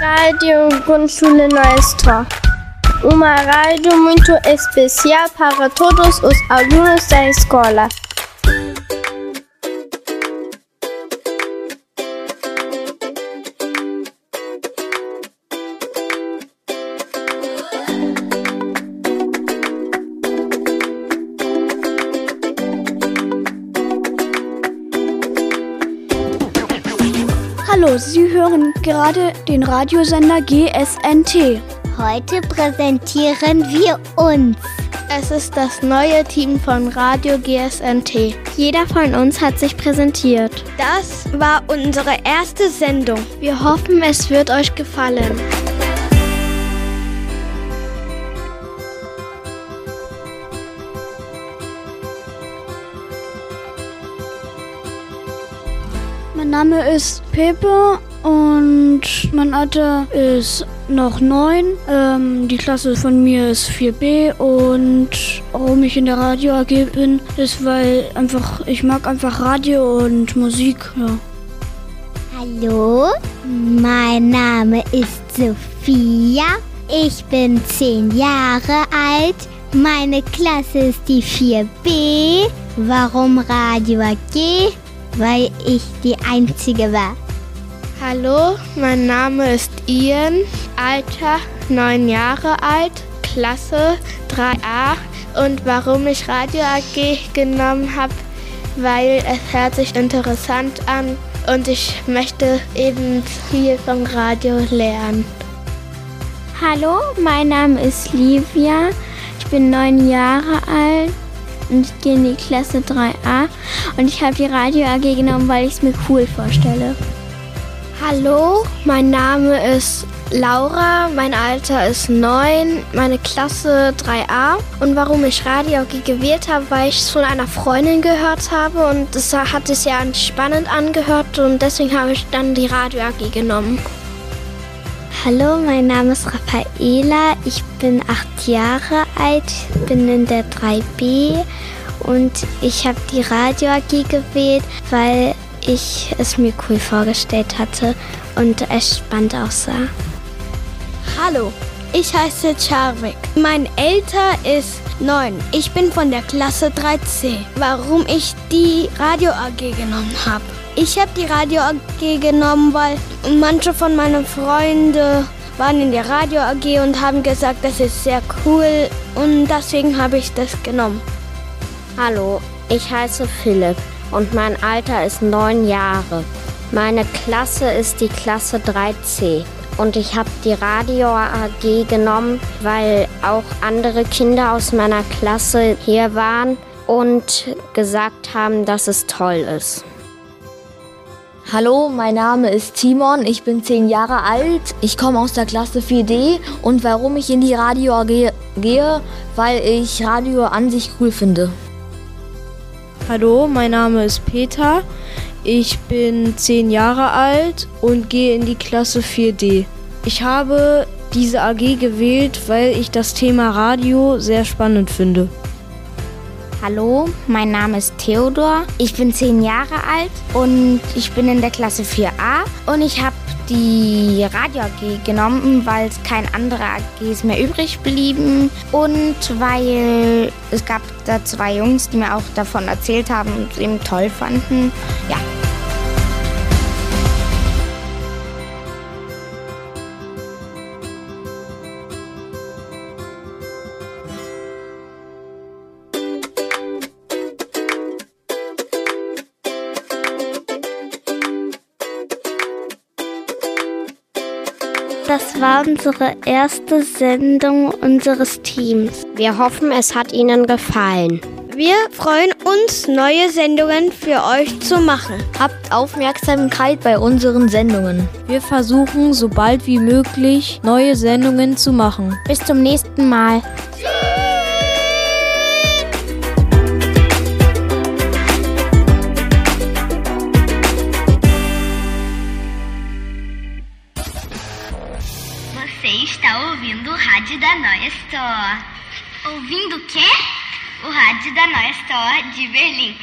Rádio Grundschule Neues Tor. Uma rádio muito especial para todos os alunos da escola. Hallo, Sie hören gerade den Radiosender GSNT. Heute präsentieren wir uns. Es ist das neue Team von Radio GSNT. Jeder von uns hat sich präsentiert. Das war unsere erste Sendung. Wir hoffen, es wird euch gefallen. Mein Name ist Pepe und mein Alter ist noch neun. Ähm, die Klasse von mir ist 4b und warum ich in der Radio AG bin, ist, weil einfach ich mag einfach Radio und Musik. Ja. Hallo, mein Name ist Sophia. Ich bin zehn Jahre alt. Meine Klasse ist die 4b. Warum Radio AG? Weil ich die Einzige war. Hallo, mein Name ist Ian, Alter 9 Jahre alt, Klasse 3a. Und warum ich Radio AG genommen habe, weil es hört sich interessant an und ich möchte eben viel vom Radio lernen. Hallo, mein Name ist Livia. Ich bin neun Jahre alt und ich gehe in die Klasse 3a. Und ich habe die Radio AG genommen, weil ich es mir cool vorstelle. Hallo, mein Name ist Laura, mein Alter ist 9, meine Klasse 3a. Und warum ich Radio AG gewählt habe, weil ich es von einer Freundin gehört habe und es hat sich sehr spannend angehört und deswegen habe ich dann die Radio AG genommen. Hallo, mein Name ist Raffaela. Ich bin acht Jahre alt, bin in der 3b und ich habe die Radio AG gewählt, weil ich es mir cool vorgestellt hatte und es spannend aussah. Hallo, ich heiße Charvik. Mein Alter ist 9. Ich bin von der Klasse 3c. Warum ich die Radio AG genommen habe? Ich habe die Radio AG genommen, weil manche von meinen Freunden waren in der Radio AG und haben gesagt, das ist sehr cool und deswegen habe ich das genommen. Hallo, ich heiße Philipp und mein Alter ist neun Jahre. Meine Klasse ist die Klasse 3c und ich habe die Radio AG genommen, weil auch andere Kinder aus meiner Klasse hier waren und gesagt haben, dass es toll ist. Hallo, mein Name ist Timon, ich bin zehn Jahre alt, ich komme aus der Klasse 4D und warum ich in die Radio AG gehe, weil ich Radio an sich cool finde. Hallo, mein Name ist Peter. Ich bin zehn Jahre alt und gehe in die Klasse 4D. Ich habe diese AG gewählt, weil ich das Thema Radio sehr spannend finde. Hallo, mein Name ist Theodor. Ich bin zehn Jahre alt und ich bin in der Klasse 4a und ich habe die Radio AG genommen, weil es keine andere AGs mehr übrig blieben und weil es gab da zwei Jungs, die mir auch davon erzählt haben und es eben toll fanden. Ja. Das war unsere erste Sendung unseres Teams. Wir hoffen, es hat Ihnen gefallen. Wir freuen uns, neue Sendungen für euch zu machen. Habt Aufmerksamkeit bei unseren Sendungen. Wir versuchen, so bald wie möglich neue Sendungen zu machen. Bis zum nächsten Mal. Você está ouvindo o rádio da Noia Store. Ouvindo o quê? O rádio da Noia Store de Berlim.